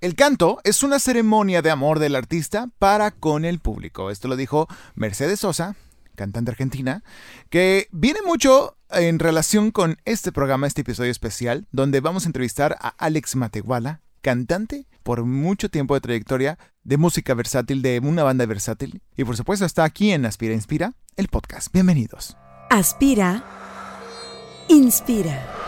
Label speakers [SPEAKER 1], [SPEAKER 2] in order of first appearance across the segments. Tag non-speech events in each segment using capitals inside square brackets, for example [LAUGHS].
[SPEAKER 1] El canto es una ceremonia de amor del artista para con el público. Esto lo dijo Mercedes Sosa, cantante argentina, que viene mucho en relación con este programa, este episodio especial, donde vamos a entrevistar a Alex Matehuala, cantante por mucho tiempo de trayectoria de música versátil, de una banda versátil. Y por supuesto está aquí en Aspira Inspira, el podcast. Bienvenidos.
[SPEAKER 2] Aspira, inspira.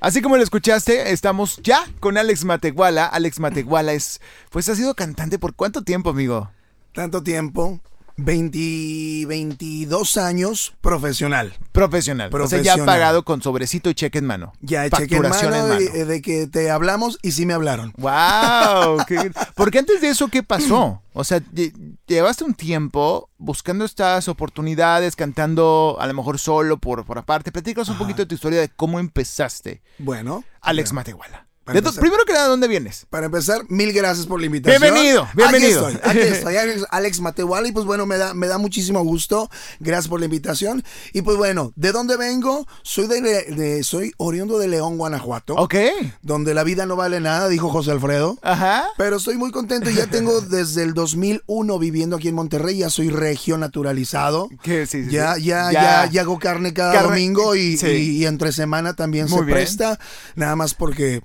[SPEAKER 1] Así como lo escuchaste, estamos ya con Alex Matehuala. Alex Matehuala es, pues ha sido cantante por cuánto tiempo, amigo?
[SPEAKER 3] Tanto tiempo. 20, 22 años profesional.
[SPEAKER 1] Profesional. O sea, ya pagado con sobrecito y cheque en mano.
[SPEAKER 3] Ya, cheque en mano, De, que te hablamos y sí me hablaron.
[SPEAKER 1] ¡Wow! [LAUGHS] Porque antes de eso, ¿qué pasó? O sea, llevaste un tiempo buscando estas oportunidades, cantando a lo mejor solo por, por aparte. Platícanos un poquito de tu historia de cómo empezaste.
[SPEAKER 3] Bueno.
[SPEAKER 1] Alex Matehuala primero que nada, ¿dónde vienes?
[SPEAKER 3] Para empezar, mil gracias por la invitación.
[SPEAKER 1] Bienvenido, bienvenido.
[SPEAKER 3] Aquí estoy, aquí [LAUGHS] estoy, Alex y pues bueno, me da, me da muchísimo gusto. Gracias por la invitación. Y pues bueno, ¿de dónde vengo? Soy de, soy oriundo de León, Guanajuato.
[SPEAKER 1] Ok.
[SPEAKER 3] Donde la vida no vale nada, dijo José Alfredo.
[SPEAKER 1] Ajá.
[SPEAKER 3] Pero estoy muy contento. Ya [LAUGHS] tengo desde el 2001 viviendo aquí en Monterrey. Ya soy regio naturalizado.
[SPEAKER 1] ¿Qué? Sí, sí,
[SPEAKER 3] ya, ya, ya, ya, hago carne cada domingo y, y, entre semana también se presta. Nada más porque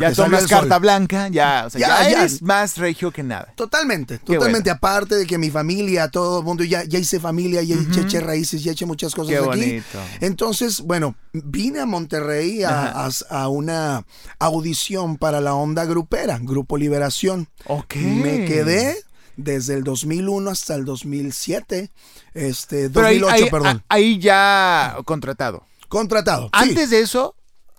[SPEAKER 1] ya tomas carta blanca, ya, o sea, ya, eres más regio que nada.
[SPEAKER 3] Totalmente, totalmente. Aparte de que mi familia, todo el mundo, ya, ya hice familia, ya eché raíces, ya eché muchas cosas
[SPEAKER 1] Qué
[SPEAKER 3] aquí. Entonces, bueno, vine a Monterrey a, a, una audición para la onda grupera, Grupo Liberación.
[SPEAKER 1] Ok.
[SPEAKER 3] Me quedé desde el 2001 hasta el 2007, este, 2008, perdón.
[SPEAKER 1] Ahí ya contratado.
[SPEAKER 3] Contratado.
[SPEAKER 1] Antes de eso,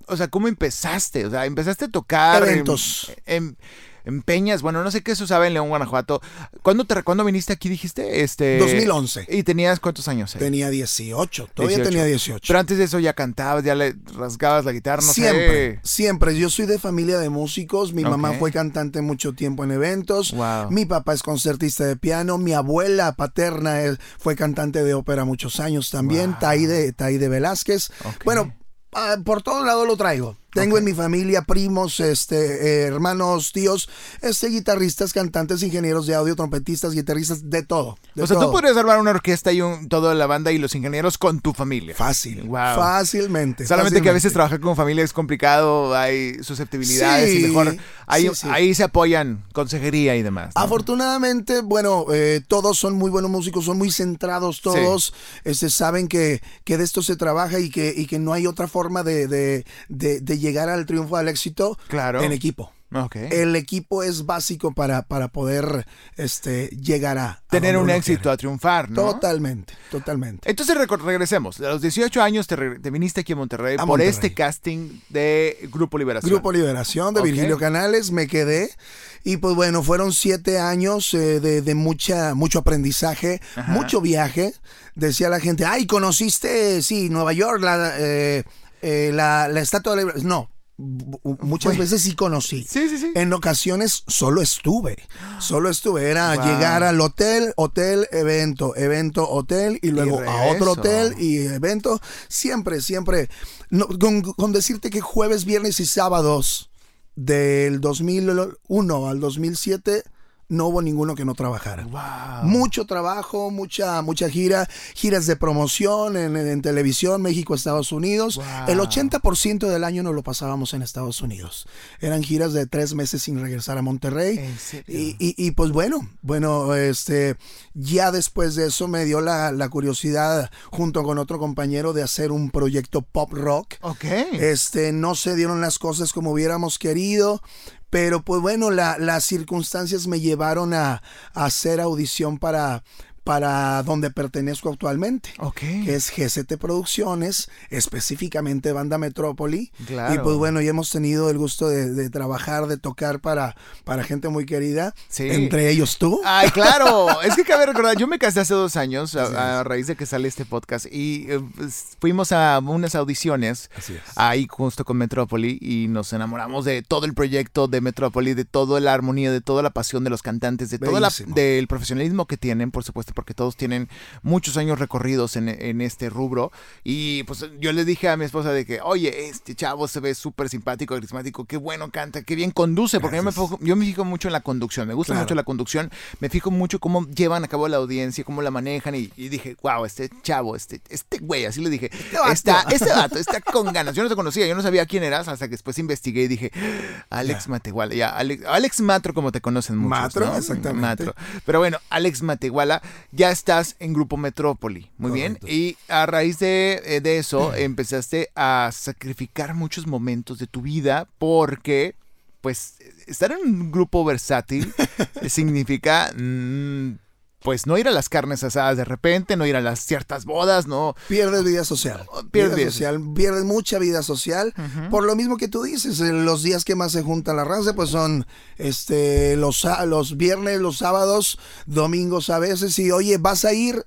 [SPEAKER 1] o sea, ¿cómo empezaste? O sea, empezaste a tocar.
[SPEAKER 3] Eventos.
[SPEAKER 1] En, en, Peñas, bueno, no sé qué se usaba en León, Guanajuato. ¿Cuándo, te, ¿Cuándo viniste aquí, dijiste? Este,
[SPEAKER 3] 2011.
[SPEAKER 1] ¿Y tenías cuántos años?
[SPEAKER 3] Tenía 18, todavía tenía 18.
[SPEAKER 1] Pero antes de eso ya cantabas, ya le rasgabas la guitarra, no
[SPEAKER 3] siempre, Siempre, Yo soy de familia de músicos. Mi mamá fue cantante mucho tiempo en eventos.
[SPEAKER 1] Wow.
[SPEAKER 3] Mi papá es concertista de piano. Mi abuela paterna fue cantante de ópera muchos años también. Wow. Taide, Taide Velázquez. Bueno, Ah, por todo lado lo traigo. Tengo en mi familia primos, este, eh, hermanos, tíos, este, guitarristas, cantantes, ingenieros de audio, trompetistas, guitarristas, de todo.
[SPEAKER 1] o sea, tú podrías armar una orquesta y un, toda la banda y los ingenieros con tu familia.
[SPEAKER 3] Fácil. Fácilmente.
[SPEAKER 1] Solamente que a veces trabajar con familia es complicado, hay susceptibilidades y mejor ahí, ahí se apoyan consejería y demás.
[SPEAKER 3] Afortunadamente, bueno, eh, todos son muy buenos músicos, son muy centrados todos, este, saben que, que de esto se trabaja y que, y que no hay otra forma de, de, de, de llegar al triunfo, al éxito
[SPEAKER 1] claro.
[SPEAKER 3] en equipo. El equipo es básico para, para poder este, llegar a...
[SPEAKER 1] Tener un éxito, a triunfar, ¿no?
[SPEAKER 3] Totalmente, totalmente.
[SPEAKER 1] Entonces regresemos. A los 18 años te, viniste aquí a Monterrey por este casting de Grupo Liberación.
[SPEAKER 3] Grupo Liberación de Virgilio Canales, me quedé. Y pues bueno, fueron siete años eh, de, mucha, mucho aprendizaje, mucho viaje. Decía la gente, ay, conociste, sí, Nueva York, la... Eh, eh, la, estatua de la No, muchas veces sí conocí.
[SPEAKER 1] Sí, sí, sí.
[SPEAKER 3] En ocasiones solo estuve. Solo estuve. Era llegar al hotel, hotel, evento, evento, hotel y luego a otro hotel y evento. Siempre, siempre. con, decirte que jueves, viernes y sábados del 2001 al 2007 no hubo ninguno que no trabajara. Mucho trabajo, mucha, mucha gira, giras de promoción en, televisión, México, Estados Unidos. El 80% del año nos lo pasábamos en Estados Unidos. Eran giras de tres meses sin regresar a Monterrey. Y, pues bueno, bueno, este, ya después de eso me dio la, curiosidad junto con otro compañero de hacer un proyecto pop rock. Este, no se dieron las cosas como hubiéramos querido, pero pues bueno, las circunstancias me llevaron a, hacer audición para, para donde pertenezco actualmente.
[SPEAKER 1] Ok.
[SPEAKER 3] Que es GCT Producciones, específicamente Banda Metrópoli.
[SPEAKER 1] Claro.
[SPEAKER 3] Y pues bueno, ya hemos tenido el gusto de, de trabajar, de tocar para, para gente muy querida.
[SPEAKER 1] Sí.
[SPEAKER 3] Entre ellos tú.
[SPEAKER 1] Ay, claro. [LAUGHS] es que cabe recordar, yo me casé hace dos años a, a raíz de que sale este podcast y eh, pues, fuimos a unas audiciones ahí justo con Metrópoli y nos enamoramos de todo el proyecto de Metrópoli, de toda la armonía, de toda la pasión de los cantantes, de todo del profesionalismo que tienen, por supuesto, porque todos tienen muchos años recorridos en, en este rubro. Y pues yo le dije a mi esposa de que, oye, este chavo se ve súper simpático, carismático, qué bueno canta, qué bien conduce, porque yo me, yo me fijo mucho en la conducción, me gusta
[SPEAKER 3] Claro.
[SPEAKER 1] mucho la conducción, me fijo mucho cómo llevan a cabo la audiencia, cómo la manejan y, y dije, wow, este chavo, este, este güey, así le dije,
[SPEAKER 3] vato.
[SPEAKER 1] está, este vato está con ganas. Yo no te conocía, yo no sabía quién eras hasta que después investigué y dije, Alex
[SPEAKER 3] Ya.
[SPEAKER 1] Matehuala, ya, Alex, Alex Matro como te conocen muchos,
[SPEAKER 3] Matro,
[SPEAKER 1] ¿no?
[SPEAKER 3] exactamente.
[SPEAKER 1] Matro. Pero bueno, Alex Matehuala, ya estás en Grupo Metrópoli, muy
[SPEAKER 3] Correcto.
[SPEAKER 1] bien. Y a raíz de, eh, de eso [CLEARS THROAT] empezaste a sacrificar muchos momentos de tu vida porque pues estar en un grupo versátil [LAUGHS] significa mm, pues no ir a las carnes asadas de repente, no ir a las ciertas bodas, no.
[SPEAKER 3] Pierdes vida social.
[SPEAKER 1] Pierdes
[SPEAKER 3] vida social. Pierdes mucha vida social. Por lo mismo que tú dices, los días que más se junta la raza, pues son este los, los viernes, los sábados, domingos a veces. Y oye, vas a ir,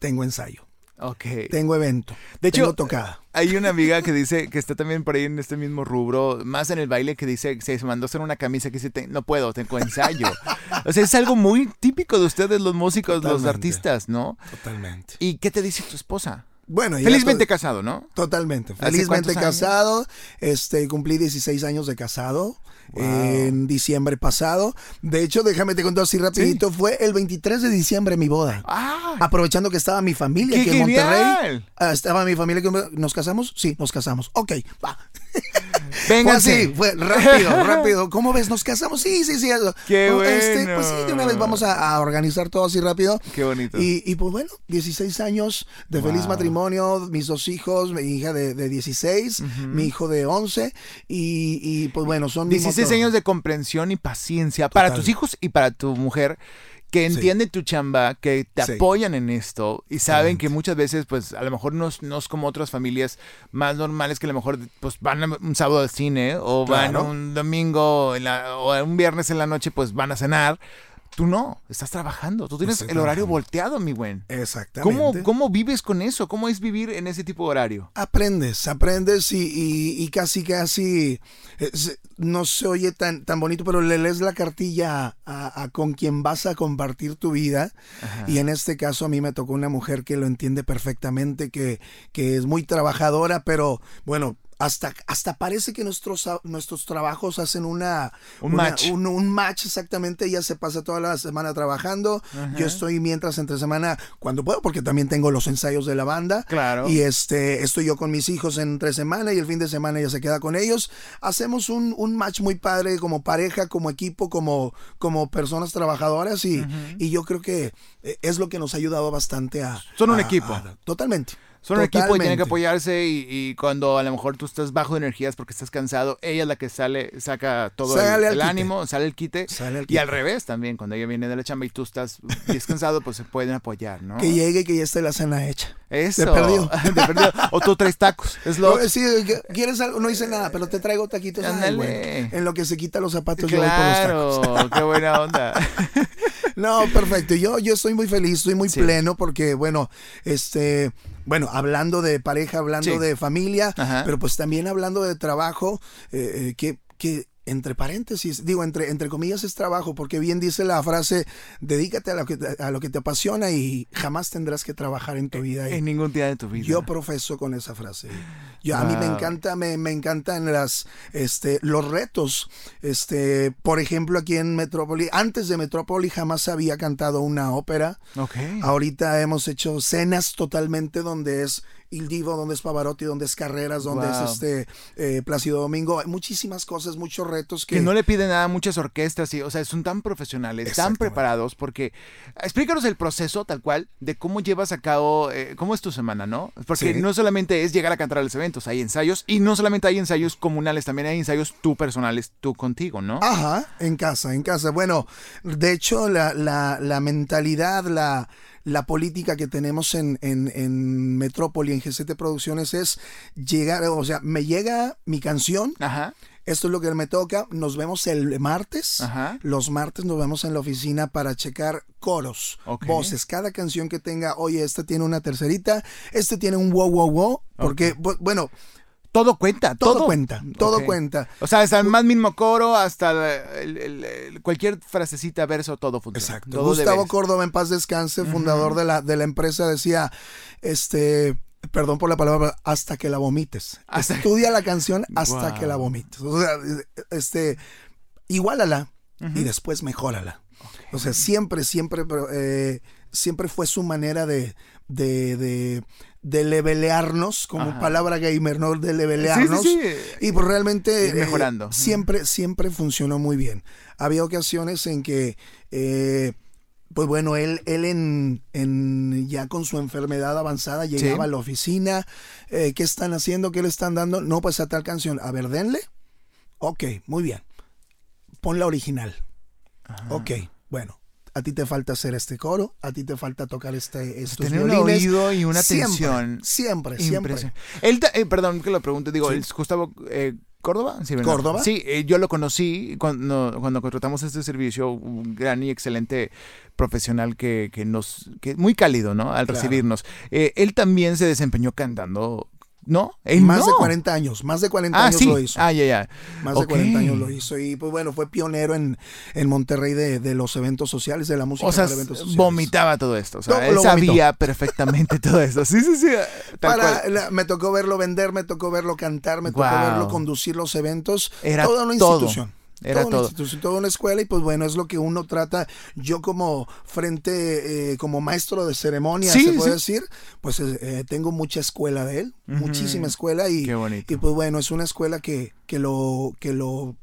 [SPEAKER 3] tengo ensayo,
[SPEAKER 1] Ok.
[SPEAKER 3] tengo evento,
[SPEAKER 1] De hecho,
[SPEAKER 3] tengo tocada.
[SPEAKER 1] Hay una amiga que dice que está también por ahí en este mismo rubro, más en el baile, que dice que se mandó a hacer una camisa que dice, "Te- no puedo, tengo ensayo. [LAUGHS] o sea, es algo muy típico de ustedes los músicos, los artistas, ¿no?
[SPEAKER 3] Totalmente.
[SPEAKER 1] ¿Y qué te dice tu esposa?
[SPEAKER 3] Bueno,
[SPEAKER 1] Felizmente
[SPEAKER 3] to-
[SPEAKER 1] casado, ¿no?
[SPEAKER 3] Totalmente.
[SPEAKER 1] ¿Hace
[SPEAKER 3] Felizmente
[SPEAKER 1] años?
[SPEAKER 3] casado. Este, cumplí 16 años de casado.
[SPEAKER 1] Wow.
[SPEAKER 3] En diciembre pasado. De hecho, déjame te cuento así rapidito. Fue el 23 de diciembre mi boda.
[SPEAKER 1] ¡Ah!
[SPEAKER 3] Aprovechando que estaba mi familia
[SPEAKER 1] ¡Qué
[SPEAKER 3] aquí en Monterrey.
[SPEAKER 1] genial!
[SPEAKER 3] Ah, estaba mi familia. que- ¿Nos casamos? Sí, nos casamos. Ok, va. [LAUGHS]
[SPEAKER 1] Vénganse.
[SPEAKER 3] así, fue rápido, [LAUGHS] rápido. ¿Cómo ves? ¿Nos casamos? Sí, sí, sí.
[SPEAKER 1] ¡Qué
[SPEAKER 3] Oh, este,
[SPEAKER 1] bueno!
[SPEAKER 3] pues sí, de una vez vamos a, a organizar todo así rápido.
[SPEAKER 1] Qué bonito.
[SPEAKER 3] Y, y, pues bueno, 16 años de feliz matrimonio, mis dos hijos, mi hija de, de 16, mi hijo de 11 y, y, pues bueno, son mi
[SPEAKER 1] 16
[SPEAKER 3] motor.
[SPEAKER 1] años de comprensión y paciencia para tus hijos y para tu mujer que entienden tu chamba, que te
[SPEAKER 3] Sí.
[SPEAKER 1] apoyan en esto y saben que muchas veces, pues, a lo mejor no, es- no es como otras familias más normales que a lo mejor, pues, van un sábado al cine o van un domingo en la- o un viernes en la noche, pues, van a cenar. Tú no, estás trabajando. Tú tienes
[SPEAKER 3] Estoy
[SPEAKER 1] el horario
[SPEAKER 3] trabajando.
[SPEAKER 1] volteado, mi buen.
[SPEAKER 3] Exactamente.
[SPEAKER 1] ¿Cómo, ¿Cómo vives con eso? ¿Cómo es vivir en ese tipo de horario?
[SPEAKER 3] Aprendes, aprendes y, y- y casi, casi, es- no se oye tan, tan bonito, pero le lees la cartilla a, a con quien vas a compartir tu vida. Y en este caso a mí me tocó una mujer que lo entiende perfectamente, que, que es muy trabajadora, pero bueno. Hasta, hasta parece que nuestros, nuestros trabajos hacen una,
[SPEAKER 1] Un
[SPEAKER 3] una-
[SPEAKER 1] match.
[SPEAKER 3] Un, un match exactamente. Ella se pasa toda la semana trabajando. Yo estoy mientras entre semana cuando puedo, porque también tengo los ensayos de la banda.
[SPEAKER 1] Claro.
[SPEAKER 3] Y este, estoy yo con mis hijos entre semana y el fin de semana ella se queda con ellos. Hacemos un, un match muy padre como pareja, como equipo, como, como personas trabajadoras y, y yo creo que eh, es lo que nos ha ayudado bastante a...
[SPEAKER 1] Son un
[SPEAKER 3] a-
[SPEAKER 1] equipo.
[SPEAKER 3] a- totalmente.
[SPEAKER 1] Son un equipo y tienen que apoyarse y, y cuando a lo mejor tú estás bajo de energías porque estás cansado, ella es la que sale, saca todo el- ánimo, sale el quite.
[SPEAKER 3] Sale al
[SPEAKER 1] Y al revés también, cuando ella viene de la chamba y tú estás descansado, pues se pueden apoyar, ¿no?
[SPEAKER 3] Que llegue y que ya esté la cena hecha.
[SPEAKER 1] Eso.
[SPEAKER 3] De perdido. [LAUGHS]
[SPEAKER 1] De perdido. O tú traes tacos. Es lo...
[SPEAKER 3] No, sí, ¿qué- ¿Quieres algo? No hice nada, pero te traigo taquitos. Ay, bueno. En lo que se quita los zapatos, yo voy por los tacos.
[SPEAKER 1] Claro, qué buena onda. [LAUGHS]
[SPEAKER 3] No, perfecto. Yo, yo estoy muy feliz, estoy muy
[SPEAKER 1] Sí.
[SPEAKER 3] pleno porque, bueno, este, bueno, hablando de pareja, hablando
[SPEAKER 1] Sí.
[SPEAKER 3] de familia,
[SPEAKER 1] Ajá.
[SPEAKER 3] pero pues también hablando de trabajo, eh, eh, que, que entre paréntesis, digo, entre, entre comillas es trabajo, porque bien dice la frase, dedícate a lo que, te- a lo que te apasiona y jamás tendrás que trabajar en tu vida.
[SPEAKER 1] En ningún día de tu vida.
[SPEAKER 3] yo profeso con esa frase. Yo, A mí me
[SPEAKER 1] Wow.
[SPEAKER 3] encanta, me, me encantan las, este, los retos. Este, por ejemplo, aquí en Metrópoli, antes de Metrópoli jamás había cantado una ópera.
[SPEAKER 1] Ok.
[SPEAKER 3] Ahorita hemos hecho cenas totalmente donde es Il Divo, donde es Pavarotti, donde es Carreras, donde
[SPEAKER 1] Wow.
[SPEAKER 3] es este eh, Plácido Domingo. Hay muchísimas cosas, muchos retos que,
[SPEAKER 1] Que no le piden nada a muchas orquestas, y, o sea, son tan profesionales, tan preparados, porque explícanos el proceso tal cual de cómo llevas a cabo, eh, cómo es tu semana, ¿no? Porque
[SPEAKER 3] Sí.
[SPEAKER 1] no solamente es llegar a cantar a los eventos, hay ensayos, y no solamente hay ensayos comunales, también hay ensayos tú personales, tú contigo, ¿no?
[SPEAKER 3] Ajá, en casa, en casa. Bueno, de hecho, la, la, la mentalidad, la, la política que tenemos en, en, en Metrópoli, en GCT Producciones, es llegar, o sea, me llega mi canción.
[SPEAKER 1] Ajá.
[SPEAKER 3] Esto es lo que me toca. Nos vemos el martes.
[SPEAKER 1] Ajá.
[SPEAKER 3] Los martes nos vemos en la oficina para checar coros, voces. Cada canción que tenga, oye, esta tiene una tercerita, este tiene un wow, wow, wow. Porque, bu- bueno,
[SPEAKER 1] Todo cuenta,
[SPEAKER 3] todo,
[SPEAKER 1] todo,
[SPEAKER 3] cuenta, todo cuenta.
[SPEAKER 1] O sea, hasta el más mínimo coro, hasta el- el- el- cualquier frasecita, verso, todo funciona.
[SPEAKER 3] Exacto.
[SPEAKER 1] Todo
[SPEAKER 3] Gustavo Córdoba, en paz descanse, fundador de la, de la empresa, decía, este, perdón por la palabra, hasta que la vomites. [LAUGHS]
[SPEAKER 1] Hasta-
[SPEAKER 3] Estudia la canción [LAUGHS] hasta
[SPEAKER 1] Wow.
[SPEAKER 3] que la vomites. O sea, este, igualala y después mejórala. O sea, siempre, siempre, eh, siempre fue su manera de, de, de, de levelearnos, como
[SPEAKER 1] Ajá.
[SPEAKER 3] palabra gamer, ¿no? De levelearnos.
[SPEAKER 1] Sí, sí, sí.
[SPEAKER 3] Y pues realmente
[SPEAKER 1] mejorando.
[SPEAKER 3] eh, siempre, siempre funcionó muy bien. Había ocasiones en que, eh, pues bueno, él, él en, en ya con su enfermedad avanzada llegaba a la oficina. eh, ¿Qué están haciendo? ¿Qué le están dando? No, pues a tal canción. A ver, denle. Ok, muy bien. Pon la original. Ok, bueno. A ti te falta hacer este coro, a ti te falta tocar este, estos
[SPEAKER 1] Tener un
[SPEAKER 3] violines.
[SPEAKER 1] oído y una
[SPEAKER 3] Siempre,
[SPEAKER 1] atención.
[SPEAKER 3] Siempre, siempre.
[SPEAKER 1] Impresionante. Él, eh, perdón que lo pregunte, digo,
[SPEAKER 3] Sí.
[SPEAKER 1] ¿es Gustavo eh, Córdoba? Sí, ¿verdad?
[SPEAKER 3] ¿Córdoba?
[SPEAKER 1] Sí, eh, yo lo conocí cuando, cuando contratamos este servicio, un gran y excelente profesional que, que nos, que muy cálido, ¿no? Al
[SPEAKER 3] Claro.
[SPEAKER 1] recibirnos. Eh, él también se desempeñó cantando, ¿no? Él
[SPEAKER 3] Más de
[SPEAKER 1] no.
[SPEAKER 3] 40 años, más de 40
[SPEAKER 1] Ah,
[SPEAKER 3] años
[SPEAKER 1] sí.
[SPEAKER 3] lo hizo.
[SPEAKER 1] Ah, ya, ya.
[SPEAKER 3] Más de 40 años lo hizo. Y pues bueno, fue pionero en, en Monterrey de, de los eventos sociales, de la música
[SPEAKER 1] O sea,
[SPEAKER 3] eventos sociales.
[SPEAKER 1] vomitaba todo esto. O sea,
[SPEAKER 3] Todo
[SPEAKER 1] él sabía perfectamente [LAUGHS] todo esto. Sí, sí, sí.
[SPEAKER 3] Para, la- me tocó verlo vender, me tocó verlo cantar, me tocó verlo conducir los eventos.
[SPEAKER 1] Era
[SPEAKER 3] toda una
[SPEAKER 1] todo. Era
[SPEAKER 3] toda una
[SPEAKER 1] todo.
[SPEAKER 3] toda una escuela y pues bueno, es lo que uno trata, yo como frente, eh, como maestro de ceremonia,
[SPEAKER 1] Sí,
[SPEAKER 3] se puede
[SPEAKER 1] sí.
[SPEAKER 3] decir, pues eh, eh, tengo mucha escuela de él, muchísima escuela y,
[SPEAKER 1] Qué bonito.
[SPEAKER 3] y pues bueno, es una escuela que, que lo, que lo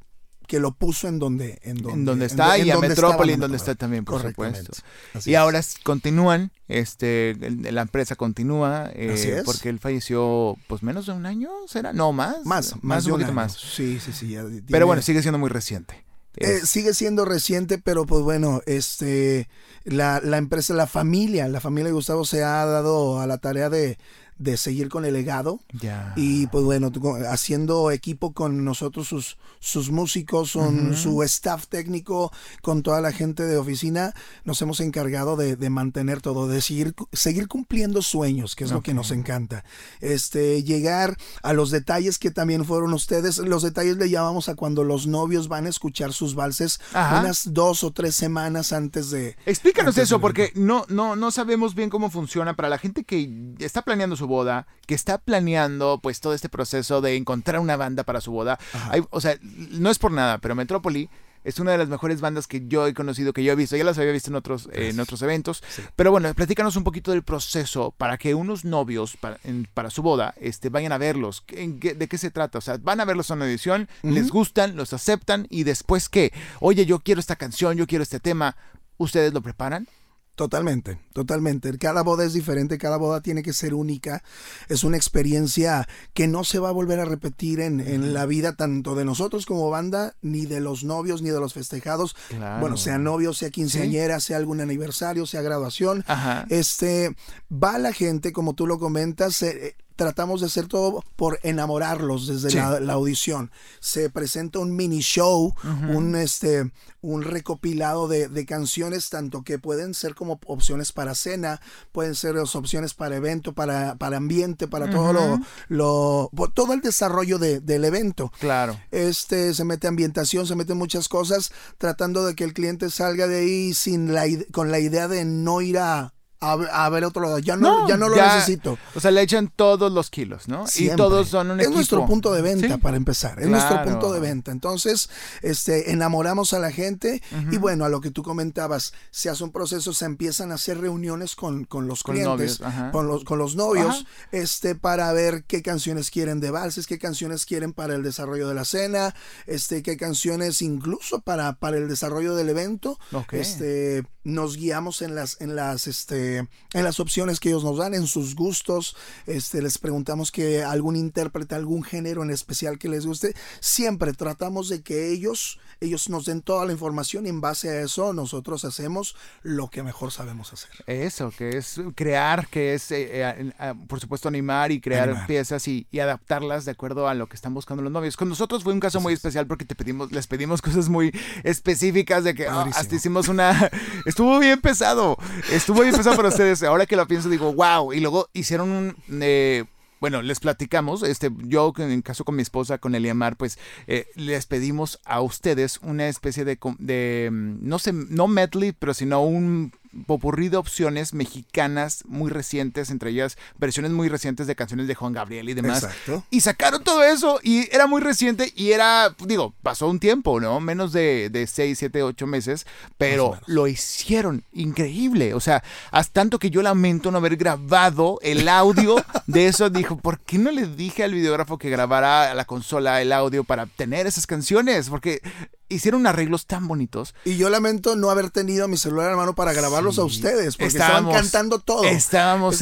[SPEAKER 3] que lo puso en donde en donde,
[SPEAKER 1] en donde está
[SPEAKER 3] en
[SPEAKER 1] y a
[SPEAKER 3] donde
[SPEAKER 1] Metrópoli, en donde está también, por supuesto.
[SPEAKER 3] Así
[SPEAKER 1] Y
[SPEAKER 3] es.
[SPEAKER 1] ahora continúan, este, la empresa continúa, eh,
[SPEAKER 3] Así es.
[SPEAKER 1] porque él falleció, pues menos de un año, ¿será? No, más.
[SPEAKER 3] más,
[SPEAKER 1] más
[SPEAKER 3] de
[SPEAKER 1] un poquito
[SPEAKER 3] año.
[SPEAKER 1] más.
[SPEAKER 3] Sí, sí, sí. ya
[SPEAKER 1] Pero bueno, sigue siendo muy reciente.
[SPEAKER 3] Eh, sigue siendo reciente, pero pues bueno, este, la, la empresa, la familia, la familia de Gustavo se ha dado a la tarea de, de seguir con el legado
[SPEAKER 1] ya.
[SPEAKER 3] y pues bueno, haciendo equipo con nosotros, sus, sus músicos, son, su staff técnico, con toda la gente de oficina, nos hemos encargado de, de mantener todo, de seguir, seguir cumpliendo sueños, que es lo que nos encanta. Este, llegar a los detalles que también fueron ustedes, los detalles le llamamos a cuando los novios van a escuchar sus valses
[SPEAKER 1] Ajá.
[SPEAKER 3] unas dos o tres semanas antes de...
[SPEAKER 1] Explícanos
[SPEAKER 3] antes
[SPEAKER 1] eso, porque no, no, no sabemos bien cómo funciona para la gente que está planeando su boda, que está planeando pues todo este proceso de encontrar una banda para su boda. Hay- o sea, no es por nada, pero Metrópoli es una de las mejores bandas que yo he conocido, que yo he visto. Ya las había visto en otros, eh, en otros eventos.
[SPEAKER 3] Sí.
[SPEAKER 1] Pero bueno, platícanos un poquito del proceso para que unos novios para, en- para su boda este, vayan a verlos. ¿En qué- ¿De qué se trata? O sea, van a verlos en una edición, les gustan, los aceptan y después qué? Oye, yo quiero esta canción, yo quiero este tema. ¿Ustedes lo preparan?
[SPEAKER 3] Totalmente, totalmente. Cada boda es diferente, cada boda tiene que ser única. Es una experiencia que no se va a volver a repetir en, en la vida tanto de nosotros como banda, ni de los novios, ni de los festejados.
[SPEAKER 1] Claro.
[SPEAKER 3] Bueno, sea novio, sea quinceañera, sea algún aniversario, sea graduación.
[SPEAKER 1] Ajá.
[SPEAKER 3] Este, va la gente, como tú lo comentas, eh, tratamos de hacer todo por enamorarlos desde
[SPEAKER 1] Sí.
[SPEAKER 3] la, la audición. Se presenta un mini show, un este, un recopilado de, de canciones, tanto que pueden ser como opciones para cena, pueden ser las opciones para evento, para, para ambiente, para todo lo, todo el desarrollo de- del evento.
[SPEAKER 1] Claro.
[SPEAKER 3] Este, se mete ambientación, se meten muchas cosas, tratando de que el cliente salga de ahí sin la, con la idea de no ir a, a, a ver otro lado. Ya no, ya no lo
[SPEAKER 1] ya-
[SPEAKER 3] necesito.
[SPEAKER 1] O sea, le echan todos los kilos, ¿no?
[SPEAKER 3] Siempre.
[SPEAKER 1] Y todos son un
[SPEAKER 3] es
[SPEAKER 1] equipo.
[SPEAKER 3] nuestro punto de venta
[SPEAKER 1] Sí.
[SPEAKER 3] para empezar es nuestro punto de venta entonces este enamoramos a la gente y bueno a lo que tú comentabas se hace un proceso se empiezan a hacer reuniones con, con los
[SPEAKER 1] Con
[SPEAKER 3] clientes
[SPEAKER 1] novios,
[SPEAKER 3] con los con los novios
[SPEAKER 1] Ajá.
[SPEAKER 3] este para ver qué canciones quieren de valses qué canciones quieren para el desarrollo de la cena este qué canciones incluso para para el desarrollo del evento
[SPEAKER 1] Ok.
[SPEAKER 3] este nos guiamos en las en las este este, en las opciones que ellos nos dan, en sus gustos. Este, les preguntamos que algún intérprete, algún género en especial que les guste. Siempre tratamos de que ellos, ellos nos den toda la información y en base a eso nosotros hacemos lo que mejor sabemos hacer.
[SPEAKER 1] Eso, que es crear, que es, eh, eh, por supuesto, animar y crear piezas y, adaptarlas de acuerdo a lo que están buscando los novios. Con nosotros fue un caso muy especial porque te pedimos, les pedimos cosas muy específicas de que ah, hasta hicimos una... [LAUGHS] estuvo bien pesado, estuvo bien pesado para ustedes. Ahora que lo pienso digo, wow. Y luego hicieron un... Eh, bueno, les platicamos, este, yo en caso con mi esposa, con Eliamar, pues eh, les pedimos a ustedes una especie de, de, mm, no sé, no medley, pero sino un popurrí de opciones mexicanas muy recientes, entre ellas versiones muy recientes de canciones de Juan Gabriel y demás. Exacto. Y sacaron todo eso y era muy reciente y era, digo, pasó un tiempo, ¿no? Menos de, de 6, 7, 8 meses, pero lo hicieron increíble. O sea, hasta tanto que yo lamento no haber grabado el audio de eso. Dijo, ¿por qué no le dije al videógrafo que grabara a la consola el audio para tener esas canciones? Porque hicieron arreglos tan bonitos.
[SPEAKER 3] Y yo lamento no haber tenido mi celular en mano para grabarlos a ustedes, porque estaban cantando todo.
[SPEAKER 1] Estábamos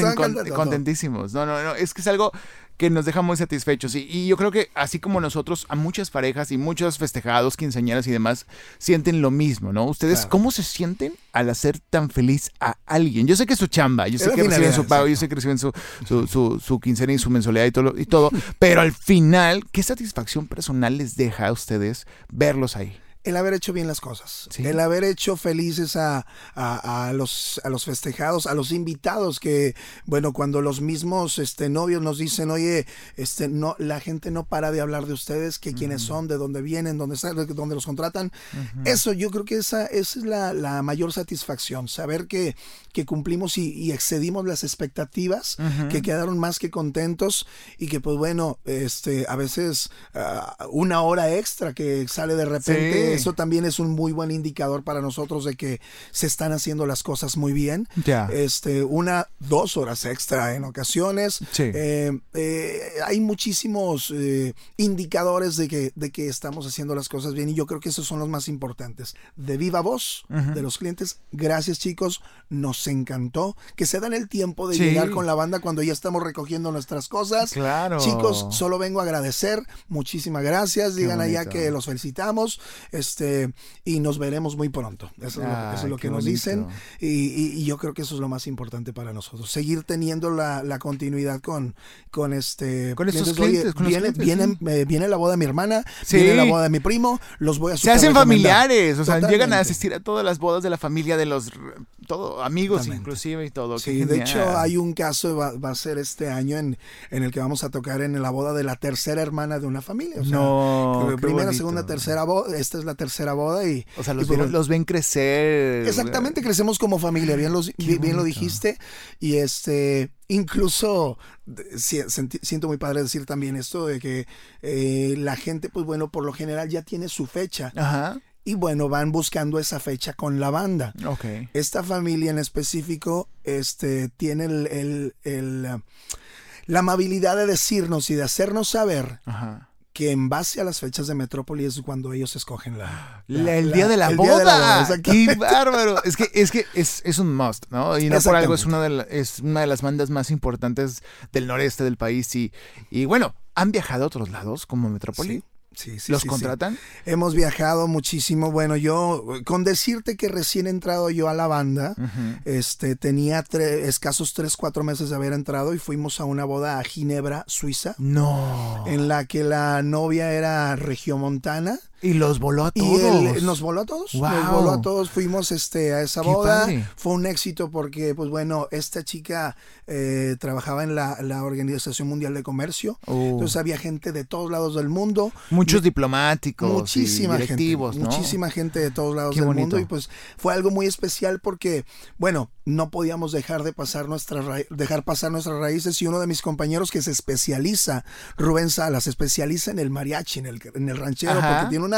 [SPEAKER 1] contentísimos. No, no, no, es que es algo que nos deja muy satisfechos. Y, yo creo que así como nosotros, a muchas parejas y muchos festejados, quinceañeras y demás, sienten lo mismo, ¿no? ¿Ustedes cómo se sienten al hacer tan feliz a alguien? Yo sé que es su chamba, yo sé que reciben su pago, yo sé que reciben su, su, su, su quincena y su mensualidad y todo, y todo, [LAUGHS] pero al final, ¿qué satisfacción personal les deja a ustedes verlos ahí?
[SPEAKER 3] El haber hecho bien las cosas, el haber hecho felices a, a, los, a los festejados, a los invitados que, bueno, cuando los mismos este, novios nos dicen, oye, este, no, la gente no para de hablar de ustedes, que quiénes son, de dónde vienen, dónde están, dónde los contratan. Eso yo creo que esa, esa es la, la, mayor satisfacción, saber que, que cumplimos y, excedimos las expectativas, que quedaron más que contentos y que pues bueno, este, a veces ah, una hora extra que sale de repente eso también es un muy buen indicador para nosotros de que se están haciendo las cosas muy bien. Este, una, dos horas extra en ocasiones. Eh, eh, hay muchísimos eh, indicadores de que, de que estamos haciendo las cosas bien y yo creo que esos son los más importantes. De viva voz de los clientes. Gracias chicos, nos encantó que se dan el tiempo de llegar con la banda cuando ya estamos recogiendo nuestras cosas.
[SPEAKER 1] Claro.
[SPEAKER 3] Chicos, solo vengo a agradecer. Muchísimas gracias. Digan allá que los felicitamos. Este, y nos veremos muy pronto. Eso, es, lo, que nos dicen. Y, yo creo que eso es lo más importante para nosotros. Seguir teniendo la, continuidad con, con este.
[SPEAKER 1] Con estos clientes.
[SPEAKER 3] viene, eh, viene, la boda de mi hermana, viene la boda de mi primo, los voy a
[SPEAKER 1] Se hacen familiares, o sea, llegan a asistir a todas las bodas de la familia de los todo, amigos inclusive y todo.
[SPEAKER 3] Sí, de hecho hay un caso, va, va, a ser este año en, en el que vamos a tocar en la boda de la tercera hermana de una familia. O sea,
[SPEAKER 1] no,
[SPEAKER 3] primera, segunda, tercera boda, esta es la tercera boda y...
[SPEAKER 1] O sea, los, ven crecer.
[SPEAKER 3] Exactamente, crecemos como familia, bien, los, bien lo dijiste. Y este, incluso siento muy padre decir también esto de que eh, la gente, pues bueno, por lo general ya tiene su fecha.
[SPEAKER 1] Ajá.
[SPEAKER 3] Y bueno, van buscando esa fecha con la banda.
[SPEAKER 1] Okay.
[SPEAKER 3] Esta familia en específico este, tiene el, el, la amabilidad de decirnos y de hacernos saber que en base a las fechas de Metrópoli es cuando ellos escogen la,
[SPEAKER 1] el día de la boda. ¡Qué bárbaro! Es que es que es, es un must, ¿no? Y no por algo es una de es una de las bandas más importantes del noreste del país y, y bueno, han viajado a otros lados como Metrópoli.
[SPEAKER 3] Sí, sí,
[SPEAKER 1] ¿Los contratan?
[SPEAKER 3] Hemos viajado muchísimo. Bueno, yo, con decirte que recién entrado yo a la banda, este, tenía escasos tres, cuatro meses de haber entrado y fuimos a una boda a Ginebra, Suiza.
[SPEAKER 1] No.
[SPEAKER 3] En la que la novia era regiomontana
[SPEAKER 1] y los voló a todos.
[SPEAKER 3] nos voló a todos. Nos voló a todos. Fuimos este, a esa boda. Fue un éxito porque, pues bueno, esta chica eh, trabajaba en la, Organización Mundial de Comercio. Uh. Entonces había gente de todos lados del mundo.
[SPEAKER 1] Muchos diplomáticos.
[SPEAKER 3] Muchísima gente. Muchísima gente de todos lados del mundo. Y pues fue algo muy especial porque, bueno, no podíamos dejar de pasar nuestras dejar pasar nuestras raíces. Y uno de mis compañeros que se especializa, Rubén Salas, se especializa en el mariachi, en el, en el ranchero, porque tiene una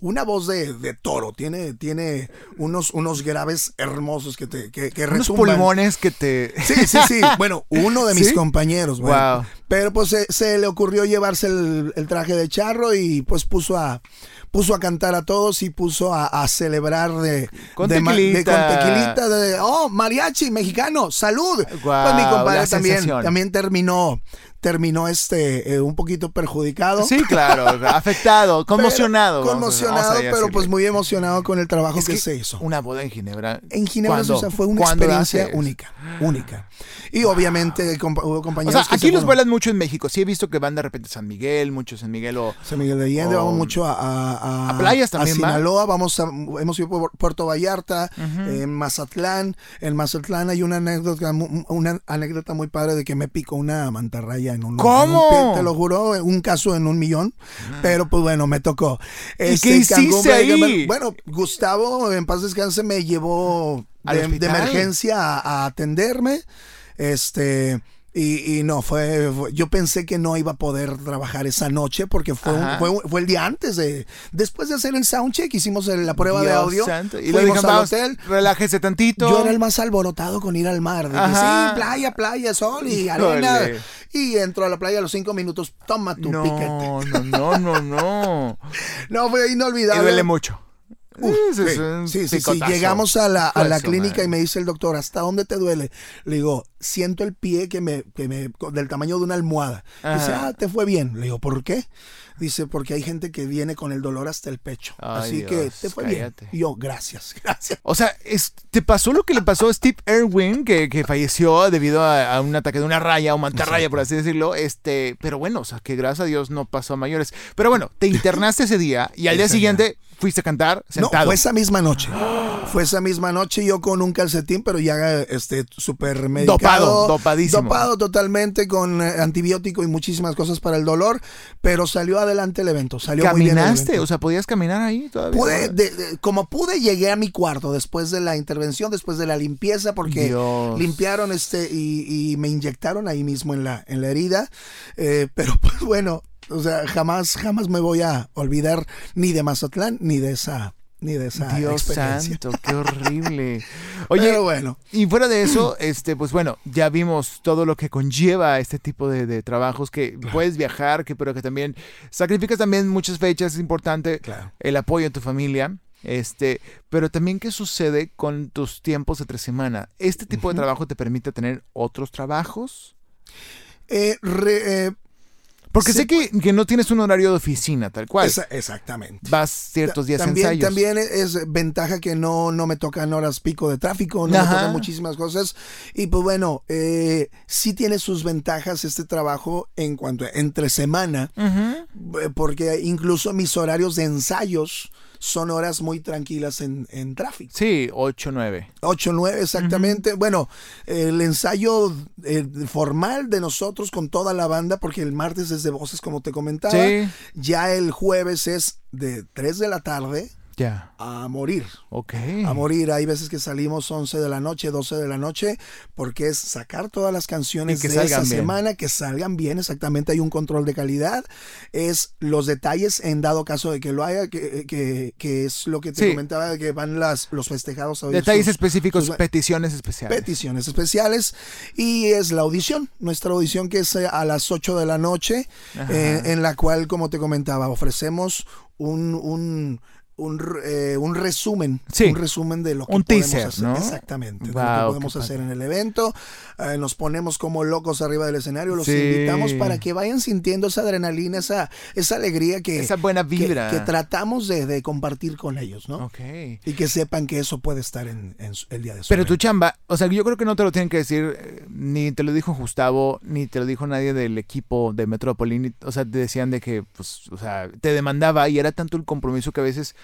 [SPEAKER 3] una, voz de, toro, tiene, tiene unos, unos graves hermosos que te que, que
[SPEAKER 1] Unos pulmones que te...
[SPEAKER 3] Sí, sí, sí. [LAUGHS] Bueno, uno de mis compañeros. Bueno, Pero pues se, le ocurrió llevarse el, traje de charro y pues puso a puso a cantar a todos y puso a, celebrar de,
[SPEAKER 1] con tequilita.
[SPEAKER 3] De, con tequilita, de, oh, mariachi mexicano, salud. pues mi compadre también, también terminó terminó este eh, un poquito perjudicado.
[SPEAKER 1] Sí, claro, [LAUGHS] afectado, conmocionado.
[SPEAKER 3] conmocionado, pero pues muy emocionado con el trabajo que, se hizo.
[SPEAKER 1] Una boda en Ginebra.
[SPEAKER 3] En Ginebra fue una experiencia única, única. Y obviamente hubo compañeros.
[SPEAKER 1] O sea, aquí los vuelan mucho en México. Sí he visto que van de repente a San Miguel, muchos San Miguel o.
[SPEAKER 3] San Miguel de Allende, vamos mucho a,
[SPEAKER 1] a, playas también.
[SPEAKER 3] A Sinaloa, vamos a, hemos ido por Puerto Vallarta, en Mazatlán. En Mazatlán hay una anécdota, una anécdota muy padre de que me picó una mantarraya en un.
[SPEAKER 1] ¿Cómo?
[SPEAKER 3] te lo juro, un caso en un millón. Ah. Pero pues bueno, me tocó.
[SPEAKER 1] ¿Y qué este, hiciste ahí?
[SPEAKER 3] bueno, Gustavo, en paz descanse, me llevó de, emergencia a atenderme. Este. Y, no, fue, Yo pensé que no iba a poder trabajar esa noche porque fue, fue, el día antes de. Después de hacer el soundcheck, hicimos la prueba de audio.
[SPEAKER 1] Y le dijimos al hotel. Relájese tantito.
[SPEAKER 3] Yo era el más alborotado con ir al mar. sí, playa, playa, sol y arena. Y entro a la playa a los cinco minutos. Toma tu piquete.
[SPEAKER 1] No, no, no, no. [LAUGHS]
[SPEAKER 3] no, fue inolvidable. Y
[SPEAKER 1] duele mucho
[SPEAKER 3] sí, sí, sí, Llegamos a la, a la clínica y me dice el doctor, ¿hasta dónde te duele? Le digo, siento el pie que me, que me del tamaño de una almohada. Dice, ah, te fue bien. Le digo, ¿por qué? Dice, porque hay gente que viene con el dolor hasta el pecho. Así que te fue bien. Y yo, gracias, [LAUGHS] gracias.
[SPEAKER 1] O sea, ¿te pasó lo que le pasó a Steve Irwin, que, que falleció debido a, un ataque de una raya o mantarraya, por así decirlo? Este, pero bueno, o sea, que gracias a Dios no pasó a mayores. Pero bueno, te internaste ese día y al día siguiente fuiste a cantar sentado.
[SPEAKER 3] No, fue esa misma noche. Fue esa misma noche yo con un calcetín, pero ya este súper medicado.
[SPEAKER 1] Dopado, dopadísimo.
[SPEAKER 3] Dopado totalmente con eh, antibiótico y muchísimas cosas para el dolor, pero salió adelante el evento. Salió
[SPEAKER 1] ¿Caminaste?
[SPEAKER 3] Muy bien
[SPEAKER 1] O sea, ¿podías caminar ahí todavía?
[SPEAKER 3] Pude, como pude, llegué a mi cuarto después de la intervención, después de la limpieza, porque limpiaron este y, me inyectaron ahí mismo en la, en la herida. Eh, pero [LAUGHS] pues bueno, o sea, jamás, jamás me voy a olvidar ni de Mazatlán ni de esa ni de esa
[SPEAKER 1] Dios santo, qué [LAUGHS] horrible. Oye,
[SPEAKER 3] Pero bueno.
[SPEAKER 1] Y fuera de eso, este, pues bueno, ya vimos todo lo que conlleva este tipo de, trabajos, que puedes viajar, que pero que también sacrificas también muchas fechas, es importante el apoyo en tu familia. Este, pero también qué sucede con tus tiempos de tres semana. ¿Este tipo de trabajo te permite tener otros trabajos?
[SPEAKER 3] Eh, eh
[SPEAKER 1] porque sé que, que, no tienes un horario de oficina, tal cual.
[SPEAKER 3] exactamente.
[SPEAKER 1] Vas ciertos días
[SPEAKER 3] también,
[SPEAKER 1] ensayos.
[SPEAKER 3] También es ventaja que no, no me tocan horas pico de tráfico, no me tocan muchísimas cosas. Y pues bueno, eh, sí tiene sus ventajas este trabajo en cuanto a entre semana, eh, porque incluso mis horarios de ensayos son horas muy tranquilas en, en tráfico.
[SPEAKER 1] Sí, 8, 9.
[SPEAKER 3] 8, 9, exactamente. Bueno, el ensayo eh, formal de nosotros con toda la banda, porque el martes es de voces, como te comentaba. Ya el jueves es de 3 de la tarde a morir.
[SPEAKER 1] Ok.
[SPEAKER 3] A morir. Hay veces que salimos 11 de la noche, 12 de la noche, porque es sacar todas las canciones de esa semana, que salgan bien, exactamente. Hay un control de calidad. Es los detalles en dado caso de que lo haya, que, que, es lo que te comentaba, que van las, los festejados
[SPEAKER 1] a Detalles específicos, peticiones especiales.
[SPEAKER 3] Peticiones especiales. Y es la audición, nuestra audición que es eh, a las 8 de la noche, eh, en la cual, como te comentaba, ofrecemos un, un un, eh, un resumen, un resumen de lo que podemos hacer. Exactamente, lo que podemos hacer en el evento. Eh, nos ponemos como locos arriba del escenario, los invitamos para que vayan sintiendo esa adrenalina, esa, esa alegría que,
[SPEAKER 1] esa buena vibra.
[SPEAKER 3] que, tratamos de, compartir con ellos, ¿no? Y que sepan que eso puede estar en, el día de su
[SPEAKER 1] Pero tu chamba, o sea, yo creo que no te lo tienen que decir, eh, ni te lo dijo Gustavo, ni te lo dijo nadie del equipo de Metrópoli, o sea, te decían de que, pues, o sea, te demandaba y era tanto el compromiso que a veces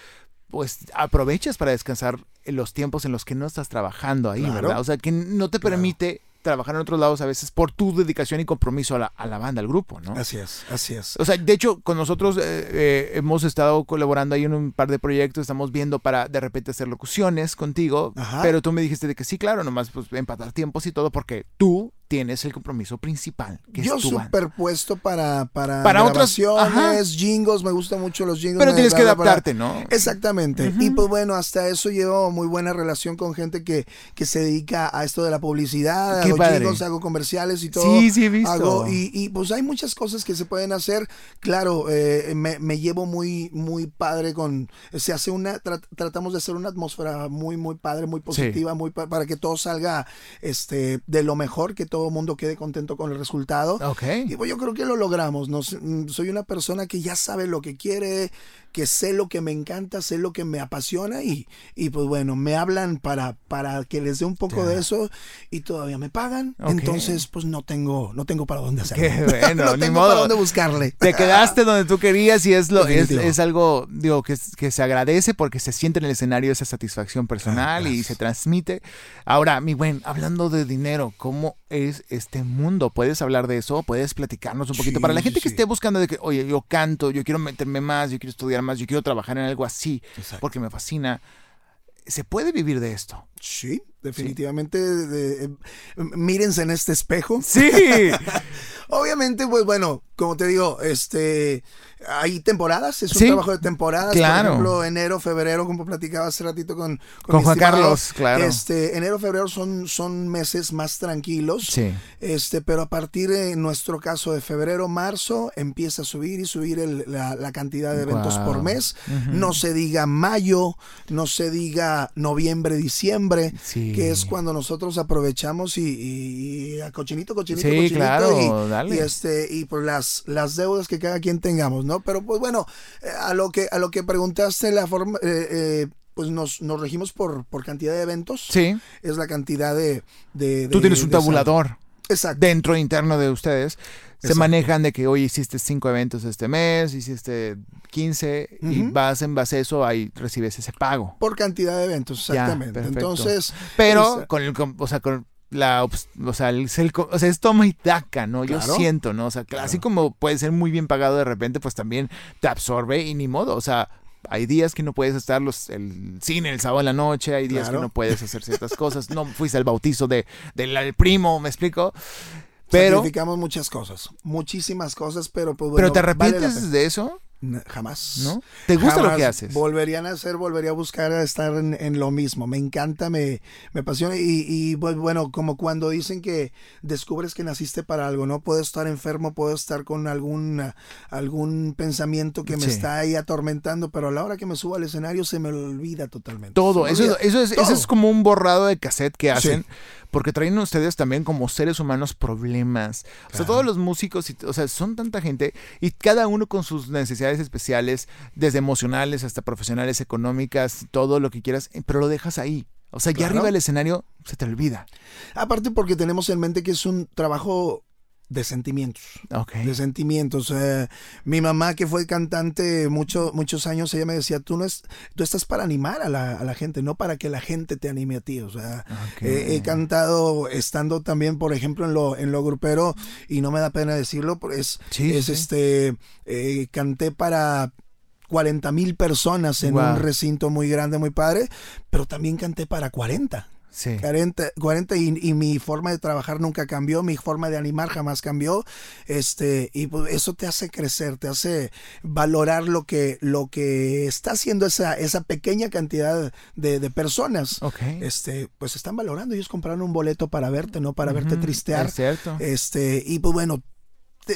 [SPEAKER 1] pues aprovechas para descansar en los tiempos en los que no estás trabajando ahí, ¿verdad? O sea, que no te permite trabajar en otros lados a veces por tu dedicación y compromiso a la, a la banda, al grupo, ¿no?
[SPEAKER 3] Así es, así es.
[SPEAKER 1] O sea, de hecho, con nosotros eh, eh, hemos estado colaborando ahí en un par de proyectos, estamos viendo para de repente hacer locuciones contigo, pero tú me dijiste de que sí, claro, nomás pues empatar tiempos y todo porque tú tienes el compromiso principal, que
[SPEAKER 3] Yo
[SPEAKER 1] es tu banda.
[SPEAKER 3] superpuesto para, para,
[SPEAKER 1] Para
[SPEAKER 3] grabaciones, jingles, me gustan mucho los jingles.
[SPEAKER 1] Pero tienes que
[SPEAKER 3] para-
[SPEAKER 1] adaptarte, ¿no?
[SPEAKER 3] Exactamente. Y pues bueno, hasta eso llevo muy buena relación con gente que, que se dedica a esto de la publicidad,
[SPEAKER 1] Qué
[SPEAKER 3] hago
[SPEAKER 1] padre.
[SPEAKER 3] jingles, hago comerciales y todo.
[SPEAKER 1] Sí, sí he visto.
[SPEAKER 3] Hago- y, y, pues hay muchas cosas que se pueden hacer. Claro, eh, me, me llevo muy, muy padre con. Se hace una. tra- tratamos de hacer una atmósfera muy, muy padre, muy positiva, muy pa- para que todo salga este de lo mejor, que todo el mundo quede contento con el resultado.
[SPEAKER 1] Ok.
[SPEAKER 3] Y pues yo creo que lo logramos. No sé, mm, soy una persona que ya sabe lo que quiere, que sé lo que me encanta, sé lo que me apasiona y, y pues bueno, me hablan para, para que les dé un poco de eso y todavía me pagan. Entonces, pues no tengo, no tengo para dónde hacerlo.
[SPEAKER 1] Qué [LAUGHS] bueno,
[SPEAKER 3] no
[SPEAKER 1] ni
[SPEAKER 3] tengo
[SPEAKER 1] modo.
[SPEAKER 3] para dónde buscarle.
[SPEAKER 1] Te quedaste donde tú querías y es lo es, es algo digo que, que se agradece porque se siente en el escenario esa satisfacción personal y se transmite. Ahora, mi buen, hablando de dinero, ¿cómo es este mundo? ¿Puedes hablar de eso? ¿Puedes platicarnos un poquito?
[SPEAKER 3] Sí,
[SPEAKER 1] Para la
[SPEAKER 3] sí,
[SPEAKER 1] gente que esté buscando de que, oye, yo canto, yo quiero meterme más, yo quiero estudiar más, yo quiero trabajar en algo así,
[SPEAKER 3] Exacto.
[SPEAKER 1] porque me fascina. ¿Se puede vivir de esto?
[SPEAKER 3] Sí, definitivamente. de- eh, mírense en este espejo.
[SPEAKER 1] Sí. [LAUGHS]
[SPEAKER 3] Obviamente, pues bueno, como te digo, este hay temporadas, es un
[SPEAKER 1] Sí,
[SPEAKER 3] trabajo de temporadas.
[SPEAKER 1] claro.
[SPEAKER 3] Por ejemplo, enero, febrero, como platicaba hace ratito con,
[SPEAKER 1] Con Juan
[SPEAKER 3] estimado,
[SPEAKER 1] Carlos, claro.
[SPEAKER 3] Este, enero, febrero son, son meses más tranquilos.
[SPEAKER 1] Sí.
[SPEAKER 3] Este, pero a partir de en nuestro caso de febrero, marzo, empieza a subir y subir el- la, la cantidad de eventos por mes. No se diga mayo, no se diga noviembre, diciembre,
[SPEAKER 1] Sí.
[SPEAKER 3] que es cuando nosotros aprovechamos y, y- y a cochinito, cochinito,
[SPEAKER 1] Sí,
[SPEAKER 3] cochinito.
[SPEAKER 1] claro,
[SPEAKER 3] y,
[SPEAKER 1] dale.
[SPEAKER 3] y este, y por las, las deudas que cada quien tengamos, ¿no? Pero pues bueno, eh, a lo que, a lo que preguntaste, la forma, eh, eh, pues nos, nos regimos por, por cantidad de eventos.
[SPEAKER 1] Sí.
[SPEAKER 3] Es la cantidad de. de-
[SPEAKER 1] Tú
[SPEAKER 3] de-
[SPEAKER 1] tienes un tabulador.
[SPEAKER 3] Exacto.
[SPEAKER 1] dentro interno de ustedes se
[SPEAKER 3] Exacto.
[SPEAKER 1] manejan de que hoy hiciste cinco eventos este mes, hiciste 15 y
[SPEAKER 3] Ujú.
[SPEAKER 1] vas en base a eso ahí recibes ese pago.
[SPEAKER 3] Por cantidad de eventos, exactamente. Entonces.
[SPEAKER 1] Pero con el o sea, con la o sea, el, el o sea, es toma y daca, ¿no? Yo siento, ¿no? O sea, así como puede ser muy bien pagado de repente, pues también te absorbe y ni modo, o sea, hay días que no puedes estar los, el cine el sábado en la noche, hay días
[SPEAKER 3] Claro.
[SPEAKER 1] que no puedes hacer ciertas cosas, no fuiste al bautizo de, del primo, ¿me explico? Pero,
[SPEAKER 3] Sacrificamos muchas cosas, muchísimas cosas, pero pues bueno.
[SPEAKER 1] pero ¿te arrepientes de eso?
[SPEAKER 3] Jamás.
[SPEAKER 1] ¿No? ¿Te gusta lo que haces?
[SPEAKER 3] Volverían a hacer, volvería a buscar a estar en, en lo mismo. Me encanta, me, me apasiona. Y, y, pues, bueno, como cuando dicen que descubres que naciste para algo, ¿no? Puedo estar enfermo, puedo estar con algún, algún pensamiento que me
[SPEAKER 1] Sí.
[SPEAKER 3] está ahí atormentando, pero a la hora que me subo al escenario se me olvida totalmente.
[SPEAKER 1] Todo, eso,
[SPEAKER 3] olvida.
[SPEAKER 1] eso, es, eso es como un borrado de cassette que hacen,
[SPEAKER 3] Sí.
[SPEAKER 1] porque traen ustedes también como seres humanos problemas. O sea, todos los músicos, y- o sea, son tanta gente y cada uno con sus necesidades especiales, desde emocionales hasta profesionales, económicas, todo lo que quieras, eh, pero lo dejas ahí. O sea, ya arriba del escenario se te olvida.
[SPEAKER 3] Aparte porque tenemos en mente que es un trabajo de sentimientos.
[SPEAKER 1] Ok.
[SPEAKER 3] de sentimientos. Eh, mi mamá, que fue cantante mucho, muchos años, ella me decía, tú, no es, tú estás para animar a la, a la gente, no para que la gente te anime a ti. O sea, eh, he cantado estando también, por ejemplo, en lo, en lo grupero, y no me da pena decirlo, es,
[SPEAKER 1] Sí,
[SPEAKER 3] es
[SPEAKER 1] sí.
[SPEAKER 3] este, eh, canté para 40 mil personas en un recinto muy grande, muy padre, pero también canté para 40.
[SPEAKER 1] Sí.
[SPEAKER 3] 40, 40 y, y mi forma de trabajar nunca cambió, mi forma de animar jamás cambió, este, y pues eso te hace crecer, te hace valorar lo que, lo que está haciendo esa, esa pequeña cantidad de, de personas.
[SPEAKER 1] Ok.
[SPEAKER 3] Este, pues están valorando, ellos compraron un boleto para verte, no para verte tristear.
[SPEAKER 1] Es cierto.
[SPEAKER 3] Este, y pues bueno,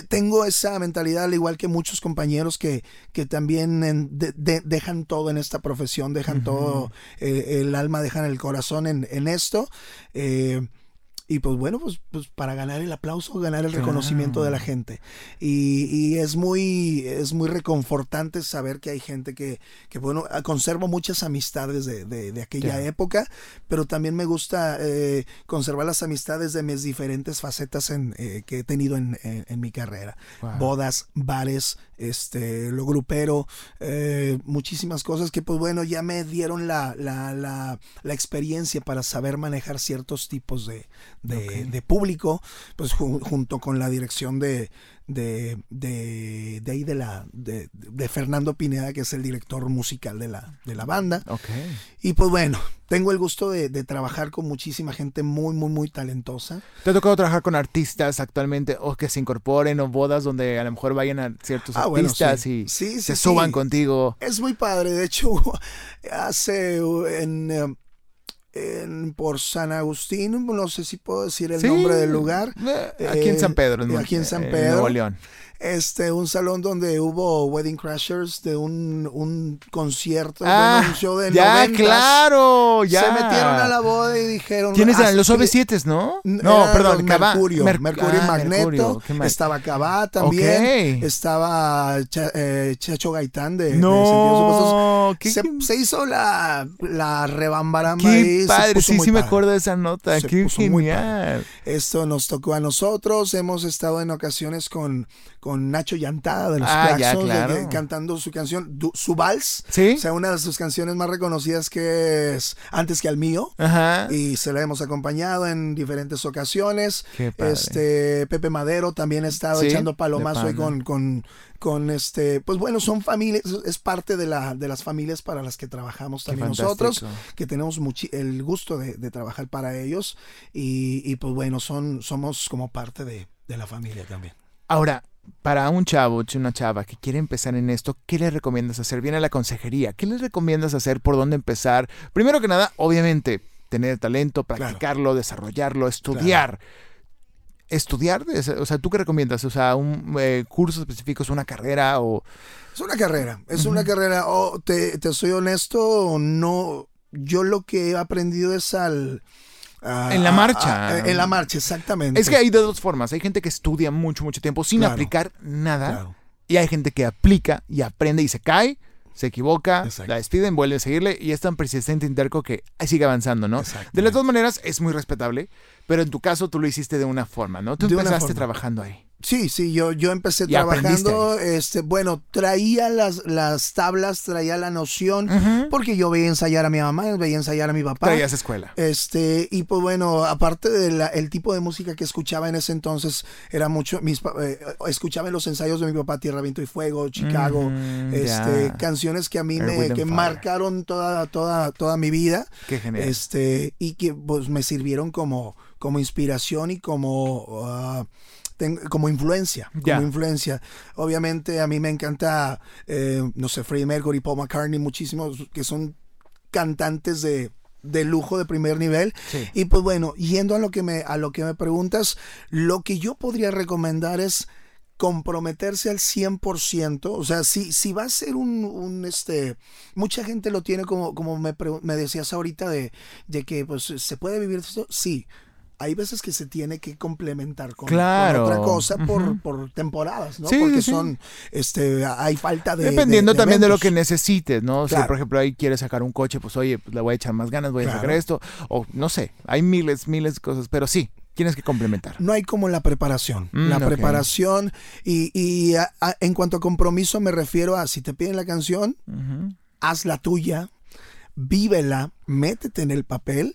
[SPEAKER 3] tengo esa mentalidad, al igual que muchos compañeros que, que también en- de- de- dejan todo en esta profesión, dejan todo, eh, el alma, dejan el corazón en, en esto. eh, y pues bueno, pues, pues para ganar el aplauso, ganar el
[SPEAKER 1] Claro.
[SPEAKER 3] reconocimiento de la gente. Y, y es muy, es muy reconfortante saber que hay gente que, que bueno, ah, conservo muchas amistades de, de- de aquella
[SPEAKER 1] Claro.
[SPEAKER 3] época, pero también me gusta eh, conservar las amistades de mis diferentes facetas en, eh, que he tenido en, en- en mi carrera.
[SPEAKER 1] Wow.
[SPEAKER 3] Bodas, bares, este, lo grupero, eh, muchísimas cosas que pues bueno, ya me dieron la, la, la, la experiencia para saber manejar ciertos tipos de, de, público, pues ju- junto con la dirección de, de, de, de ahí de la de, de Fernando Pineda, que es el director musical de la, de la banda.
[SPEAKER 1] Ok.
[SPEAKER 3] Y pues bueno, tengo el gusto de, trabajar con muchísima gente muy, muy, muy talentosa.
[SPEAKER 1] ¿Te ha tocado trabajar con artistas actualmente o que se incorporen o bodas donde a lo mejor vayan a ciertos ah, artistas y se suban contigo?
[SPEAKER 3] Es muy padre. De hecho, [LAUGHS] hace en... Eh, en, por San Agustín, no sé si puedo decir el nombre del lugar.
[SPEAKER 1] Eh, aquí en San Pedro,
[SPEAKER 3] aquí en San Pedro. Nuevo León este, un salón donde hubo Wedding Crashers de un, un concierto,
[SPEAKER 1] ah,
[SPEAKER 3] un show de
[SPEAKER 1] ya, claro, ya.
[SPEAKER 3] Se metieron a la boda y dijeron...
[SPEAKER 1] ¿Quiénes eran? ¿Los OV7 ¿no?
[SPEAKER 3] No, perdón, Mercurio. Mercurio ah, Magneto. estaba Cabá también. Estaba eh, Chacho Gaitán de,
[SPEAKER 1] no,
[SPEAKER 3] se, se, hizo la, la rebambaramba
[SPEAKER 1] qué ahí. padre, sí, sí me acuerdo de esa nota. qué genial.
[SPEAKER 3] Esto nos tocó a nosotros. Hemos estado en ocasiones con con Nacho Llantada de los
[SPEAKER 1] ah, claro.
[SPEAKER 3] cantando su canción, su vals.
[SPEAKER 1] ¿Sí?
[SPEAKER 3] O sea, una de sus canciones más reconocidas que es Antes que al mío.
[SPEAKER 1] Ajá.
[SPEAKER 3] Y se la hemos acompañado en diferentes ocasiones. este Pepe Madero también ha estado echando palomazo ahí con, con, con este, pues bueno, son familias, es parte de, la, de las familias para las que trabajamos también nosotros, que tenemos el gusto de, trabajar para ellos y, y, pues bueno, son, somos como parte de, de la familia también.
[SPEAKER 1] Ahora, para un chavo, una chava que quiere empezar en esto, ¿qué le recomiendas hacer? Viene la consejería. ¿Qué le recomiendas hacer? ¿Por dónde empezar? Primero que nada, obviamente, tener talento, practicarlo, desarrollarlo, estudiar. Estudiar, o sea, ¿tú qué recomiendas? O sea, un eh, curso específico, es una carrera o...
[SPEAKER 3] Es una carrera, es una carrera. Oh, te, te soy honesto, no... Yo lo que he aprendido es al
[SPEAKER 1] Ah, en la marcha.
[SPEAKER 3] Ah, ah, en la marcha, exactamente.
[SPEAKER 1] Es que hay de dos formas. Hay gente que estudia mucho, mucho tiempo sin aplicar nada. Y hay gente que aplica y aprende y se cae, se equivoca, la despiden, vuelve a seguirle y es tan persistente interco que sigue avanzando, ¿no? De las dos maneras es muy respetable, pero en tu caso tú lo hiciste de una forma, ¿no? Tú empezaste trabajando ahí.
[SPEAKER 3] Sí, sí, yo, yo empecé trabajando, este, bueno, traía las, las tablas, traía la noción, porque yo veía ensayar a mi mamá, veía ensayar a mi papá.
[SPEAKER 1] Traías escuela.
[SPEAKER 3] Este, y pues bueno, aparte del tipo de música que escuchaba en ese entonces, era mucho, mis, eh, escuchaba los ensayos de mi papá, Tierra, Viento y Fuego, Chicago, este, canciones que a mí me, que marcaron toda, toda, toda mi vida.
[SPEAKER 1] Qué genial.
[SPEAKER 3] Este, y que pues me sirvieron como, como inspiración y como... Como influencia, como influencia. Obviamente a mí me encanta, eh, no sé, Freddie Mercury, Paul McCartney, muchísimos que son cantantes de, de lujo de primer nivel. Y pues bueno, yendo a lo que me a lo que me preguntas, lo que yo podría recomendar es comprometerse al 100%, o sea, si, si va a ser un, un este, mucha gente lo tiene como, como me, me decías ahorita de, de que pues se puede vivir esto, sí, hay veces que se tiene que complementar con, otra cosa por, por temporadas, ¿no? Porque son, este, hay falta de.
[SPEAKER 1] Dependiendo también de lo que necesites, ¿no? Si, por ejemplo, ahí quieres sacar un coche, pues oye, pues le voy a echar más ganas, voy a sacar esto. O no sé, hay miles, miles de cosas, pero sí, tienes que complementar.
[SPEAKER 3] No hay como la preparación. Mm, la preparación y, y en cuanto a compromiso me refiero a si te piden la canción, haz la tuya, vívela, métete en el papel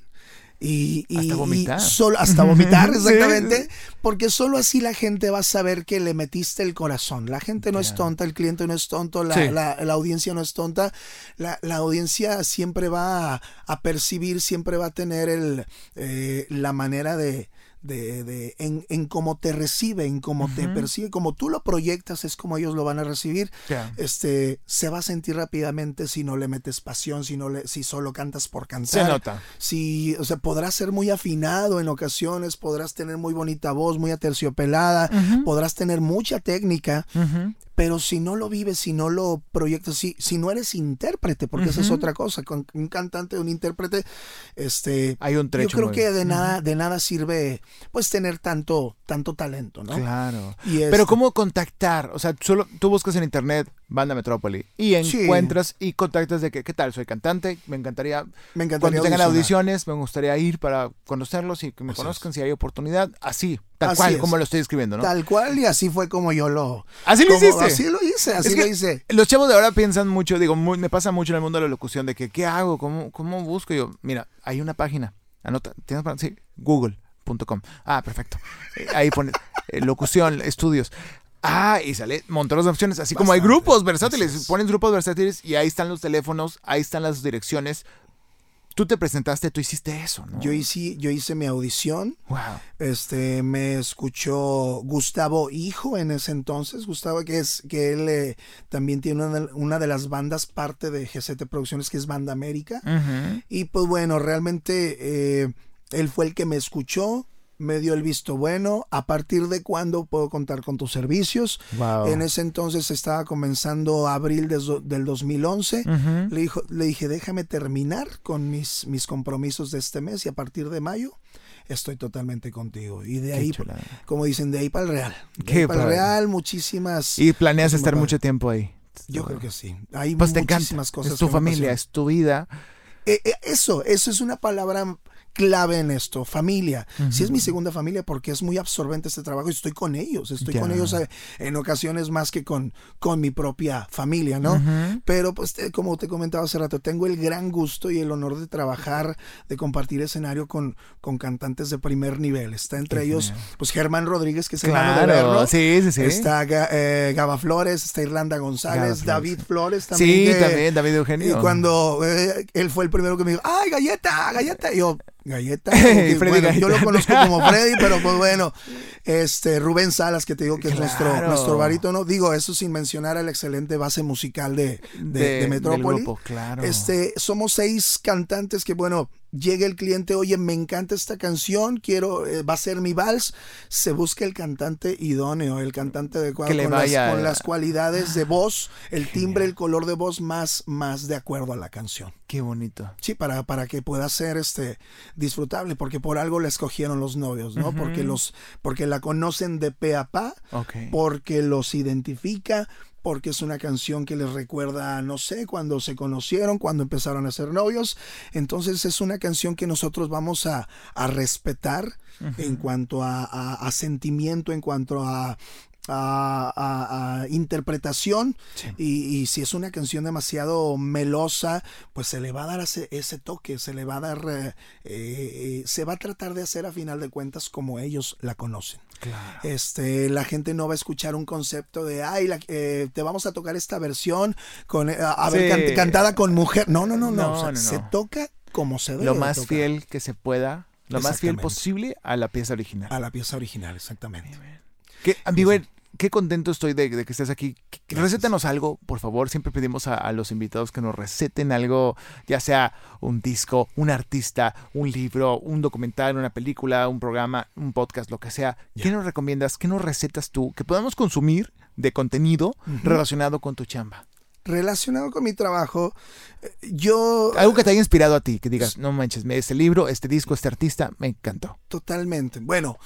[SPEAKER 3] y,
[SPEAKER 1] hasta vomitar.
[SPEAKER 3] solo, hasta vomitar, exactamente. Porque solo así la gente va a saber que le metiste el corazón. La gente no es tonta, el cliente no es tonto, la, la, audiencia no es tonta. La, la audiencia siempre va a, percibir, siempre va a tener el, eh, la manera de, de, de en, en, cómo te recibe, en cómo te percibe, como tú lo proyectas es como ellos lo van a recibir. Este se va a sentir rápidamente si no le metes pasión, si no le, si solo cantas por cantar.
[SPEAKER 1] Se nota.
[SPEAKER 3] Si, o sea, podrás ser muy afinado en ocasiones, podrás tener muy bonita voz, muy aterciopelada, podrás tener mucha técnica, pero si no lo vives, si no lo proyectas, si, si no eres intérprete, porque esa es otra cosa, con un cantante, un intérprete, este,
[SPEAKER 1] Hay un trecho
[SPEAKER 3] yo creo que de nada, de nada sirve, pues tener tanto, tanto talento, ¿no?
[SPEAKER 1] Claro. Pero cómo contactar, o sea, solo tú buscas en internet Banda Metrópoli y encuentras y contactas de que, ¿qué tal? Soy cantante, me encantaría,
[SPEAKER 3] me encantaría
[SPEAKER 1] cuando tengan audiciones, me gustaría ir para conocerlos y que me conozcan si hay oportunidad, así, tal cual, como lo estoy escribiendo, ¿no?
[SPEAKER 3] Tal cual y así fue como yo lo...
[SPEAKER 1] Así lo hiciste.
[SPEAKER 3] Así lo hice, así lo hice.
[SPEAKER 1] Los chavos de ahora piensan mucho, digo, me pasa mucho en el mundo de la locución de que, ¿qué hago? ¿Cómo, cómo busco? yo, mira, hay una página, anota, ¿tienes para? Sí, google.com. Ah, perfecto. Eh, ahí pones eh, locución, estudios. Ah, y sale montones de opciones, así como hay grupos versátiles, pones grupos versátiles y ahí están los teléfonos, ahí están las direcciones. tú te presentaste, tú hiciste eso, ¿no?
[SPEAKER 3] Yo hice, yo hice mi audición.
[SPEAKER 1] Wow.
[SPEAKER 3] Este, me escuchó Gustavo Hijo en ese entonces. Gustavo, que es, que él eh, también tiene una, una, de las bandas parte de GCT Producciones, que es Banda América. Y pues bueno, realmente eh, él fue el que me escuchó me dio el visto bueno. ¿A partir de cuándo puedo contar con tus servicios? En ese entonces estaba comenzando abril del 2011. le, dijo, le dije, déjame terminar con mis, mis compromisos de este mes y a partir de mayo estoy totalmente contigo. Y de ahí, como dicen, de ahí para el Real. De para el Real, muchísimas.
[SPEAKER 1] ¿Y planeas estar mucho tiempo ahí?
[SPEAKER 3] Yo creo que sí. Hay pues muchísimas cosas.
[SPEAKER 1] Es tu familia, es tu vida.
[SPEAKER 3] Eh, eh, eso, eso es una palabra clave en esto, familia. Si es mi segunda familia porque es muy absorbente este trabajo y estoy con ellos, estoy con ellos eh, en ocasiones más que con, con mi propia familia, ¿no? Pero pues como te comentaba hace rato, tengo el gran gusto y el honor de trabajar, de compartir escenario con, con cantantes de primer nivel. Está entre ellos pues Germán Rodríguez, que es el claro. de.
[SPEAKER 1] Sí, sí, sí.
[SPEAKER 3] Está eh, Gaba Flores, está Irlanda González, David Flores también.
[SPEAKER 1] Sí, también, David Eugenio.
[SPEAKER 3] Y cuando eh, él fue el primero que me dijo, ¡ay, galleta, galleta! Y yo, Galleta. [LAUGHS] Yo lo conozco como Freddy, [LAUGHS] pero pues bueno, este Rubén Salas, que te digo que es nuestro, nuestro barítono. Digo, eso sin mencionar a la excelente base musical de, de, Metrópoli.
[SPEAKER 1] claro.
[SPEAKER 3] Este, somos seis cantantes que, bueno, llega el cliente, oye, me encanta esta canción, quiero, eh, va a ser mi vals, se busca el cantante idóneo, el cantante adecuado con, las, con las cualidades de voz, el timbre, el color de voz más, más de acuerdo a la canción.
[SPEAKER 1] Qué bonito.
[SPEAKER 3] Sí, para, para que pueda ser este disfrutable, porque por algo la escogieron los novios, ¿no? Porque los, porque la conocen de pe a pa, porque los identifica, porque es una canción que les recuerda, no sé, cuando se conocieron, cuando empezaron a ser novios. Entonces es una canción que nosotros vamos a, respetar en cuanto a, sentimiento, en cuanto a, a, interpretación y, si es una canción demasiado melosa pues se le va a dar ese, ese toque se le va a dar eh, eh, se va a tratar de hacer a final de cuentas como ellos la conocen este, la gente no va a escuchar un concepto de, ay, eh, te vamos a tocar esta versión con, eh, a, ver, cantada con mujer. No, no, no, no. se toca como se debe.
[SPEAKER 1] Lo más fiel que se pueda, lo más fiel posible a la pieza original.
[SPEAKER 3] A la pieza original, exactamente.
[SPEAKER 1] ¿Qué, qué contento estoy de, que estés aquí. Recétanos algo, por favor. Siempre pedimos a, los invitados que nos receten algo, ya sea un disco, un artista, un libro, un documental, una película, un programa, un podcast, lo que sea. ¿Qué nos recomiendas? ¿Qué nos recetas tú que podamos consumir de contenido relacionado con tu chamba?
[SPEAKER 3] Relacionado con mi trabajo, eh, yo...
[SPEAKER 1] Algo que te haya inspirado a ti, que digas, no manches, este libro, este disco, este artista, me encantó.
[SPEAKER 3] Totalmente. Bueno,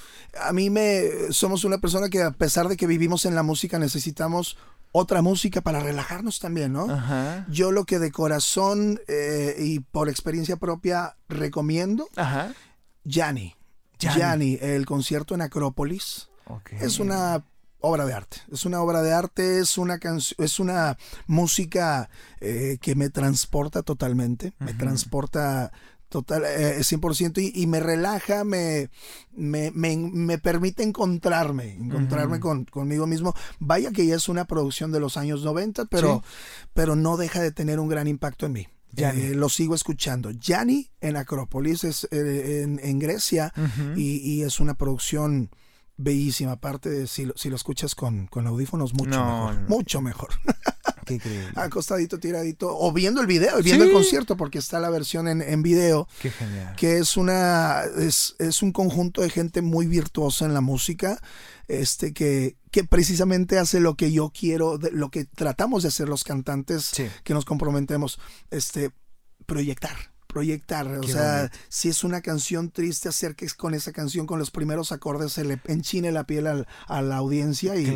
[SPEAKER 3] a mí me... Somos una persona que a pesar de que vivimos en la música, necesitamos otra música para relajarnos también, ¿no? Yo lo que de corazón eh, y por experiencia propia recomiendo, Ajá. Yanni. Yanni, el concierto en Acrópolis. Es una obra de arte. Es una obra de arte, es una canción, es una música eh, que me transporta totalmente, me transporta total, eh, 100% y, y, me relaja, me, me, me, permite encontrarme, encontrarme con, conmigo mismo. Vaya que ya es una producción de los años 90, pero, pero no deja de tener un gran impacto en mí. Eh, lo sigo escuchando. Yanni en Acrópolis, es eh, en, en, Grecia, y, y, es una producción bellísima. Aparte, si lo, si lo escuchas con, con audífonos, mucho mejor. Mucho mejor. [LAUGHS]
[SPEAKER 1] Qué increíble.
[SPEAKER 3] Acostadito, tiradito. O viendo el video, viendo el concierto, porque está la versión en, en video.
[SPEAKER 1] Qué genial.
[SPEAKER 3] Que es una. Es, es, un conjunto de gente muy virtuosa en la música. Este que, que precisamente hace lo que yo quiero, lo que tratamos de hacer los cantantes que nos comprometemos. Este, proyectar proyectar. o sea, si es una canción triste, hacer que con esa canción, con los primeros acordes, se le enchine la piel a la audiencia y,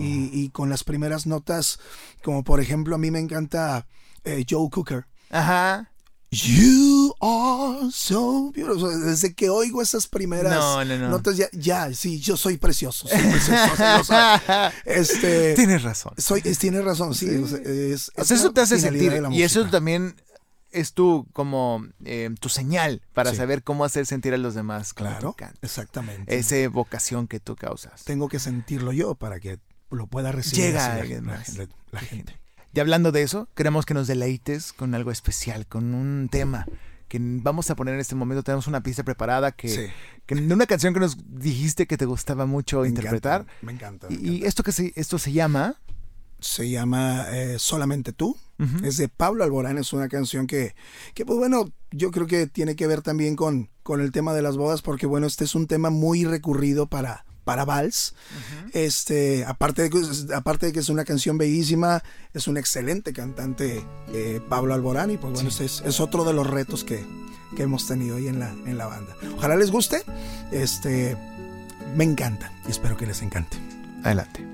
[SPEAKER 3] y, con las primeras notas, como por ejemplo, a mí me encanta eh, Joe Cooker.
[SPEAKER 1] Ajá.
[SPEAKER 3] You are so beautiful. Desde que oigo esas primeras notas, ya, ya, sí, yo soy precioso. Soy precioso [LAUGHS] este,
[SPEAKER 1] tienes razón.
[SPEAKER 3] Soy, tienes razón, sí. Es,
[SPEAKER 1] eso te hace sentir. Y eso también es tu como eh, tu señal para saber cómo hacer sentir a los demás.
[SPEAKER 3] Claro, exactamente.
[SPEAKER 1] Esa vocación que tú causas.
[SPEAKER 3] Tengo que sentirlo yo para que lo pueda recibir
[SPEAKER 1] Llega la, la, gente. Y hablando de eso, queremos que nos deleites con algo especial, con un tema que vamos a poner en este momento. Tenemos una pista preparada que, que de una canción que nos dijiste que te gustaba mucho interpretar.
[SPEAKER 3] me encanta.
[SPEAKER 1] y, esto que se, esto se llama
[SPEAKER 3] se llama eh, Solamente tú. Es de Pablo Alborán, es una canción que, que, pues bueno, yo creo que tiene que ver también con, con el tema de las bodas, porque bueno, este es un tema muy recurrido para, para Vals. Este, aparte de, que, aparte de que es una canción bellísima, es un excelente cantante eh, Pablo Alborán y pues bueno, este es, es, otro de los retos que, que, hemos tenido ahí en la, en la banda. Ojalá les guste. Este, me encanta y espero que les encante.
[SPEAKER 1] Adelante.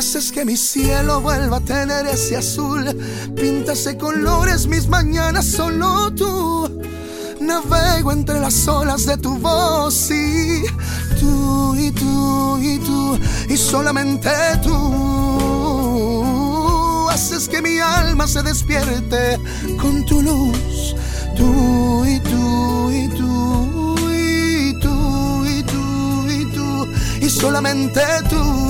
[SPEAKER 3] Haces que mi cielo vuelva a tener ese azul. Pintas de colores mis mañanas, solo tú. Navego entre las olas de tu voz y tú y tú y tú y solamente tú haces que mi alma se despierte con tu luz. Tú y tú y tú y tú y tú y tú y solamente tú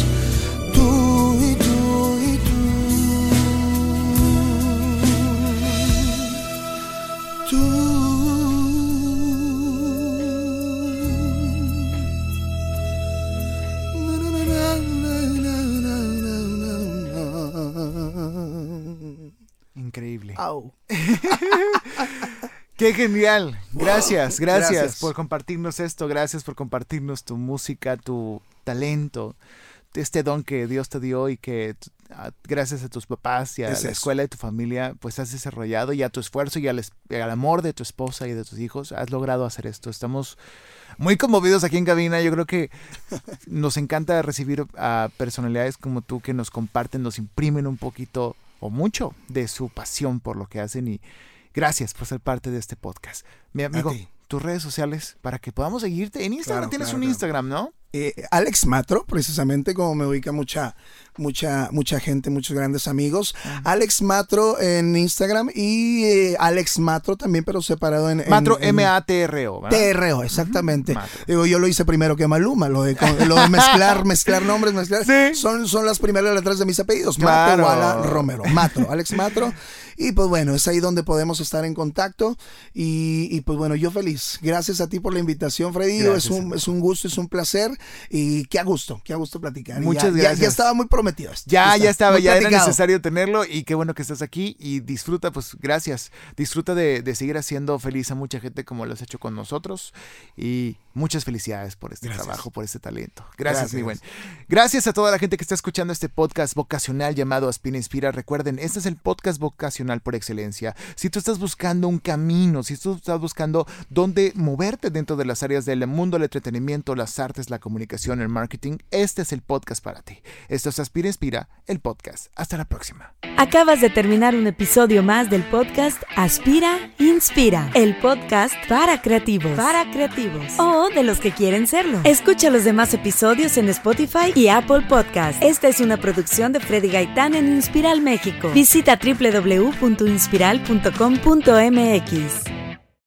[SPEAKER 1] Increíble. [LAUGHS] Qué genial. Gracias, gracias, por compartirnos esto. Gracias por compartirnos tu música, tu talento, este don que Dios te dio y que gracias a tus papás y a la escuela de tu familia, pues has desarrollado y a tu esfuerzo y al, amor de tu esposa y de tus hijos, has logrado hacer esto. Estamos muy conmovidos aquí en cabina. Yo creo que nos encanta recibir a personalidades como tú que nos comparten, nos imprimen un poquito o mucho de su pasión por lo que hacen y gracias por ser parte de este podcast. Mi amigo, tus redes sociales para que podamos seguirte. En Instagram tienes un Instagram, ¿no?
[SPEAKER 3] Eh, Alex Matro, precisamente como me ubica mucha, mucha, mucha gente, muchos grandes amigos. Alex Matro en Instagram y eh, Alex Matro también, pero separado en...
[SPEAKER 1] Matro M-A-T-R-O.
[SPEAKER 3] T-R-O, exactamente. Digo, yo lo hice primero que Maluma, lo de, lo de mezclar, [LAUGHS] mezclar nombres, mezclar. Son, son las primeras letras de mis apellidos. Claro. Matro Romero. Matro, Alex Matro. Y pues bueno, es ahí donde podemos estar en contacto. Y, pues bueno, yo feliz. Gracias a ti por la invitación, Freddy. Es un, es un gusto, es un placer. Y qué a gusto, qué a gusto platicar.
[SPEAKER 1] Muchas gracias.
[SPEAKER 3] Ya, estaba muy prometido.
[SPEAKER 1] Ya, ya estaba, ya era necesario tenerlo. Y qué bueno que estás aquí. Y disfruta, pues gracias. Disfruta de, de seguir haciendo feliz a mucha gente como lo has hecho con nosotros. Y muchas felicidades por este trabajo, por este talento. Gracias, mi buen. Gracias a toda la gente que está escuchando este podcast vocacional llamado Aspina Inspira. Recuerden, este es el podcast vocacional por excelencia. Si tú estás buscando un camino, si tú estás buscando dónde moverte dentro de las áreas del mundo del entretenimiento, las artes, la comunicación, el marketing, este es el podcast para ti. Esto es Aspira Inspira, el podcast. Hasta la próxima.
[SPEAKER 2] Acabas de terminar un episodio más del podcast Aspira Inspira, el podcast para creativos. Para creativos. De los que quieren serlo. Escucha los demás episodios en Spotify y Apple Podcast. Esta es una producción de Freddy Gaitán en Inspiral México. Visita www.inspiral.com.mx.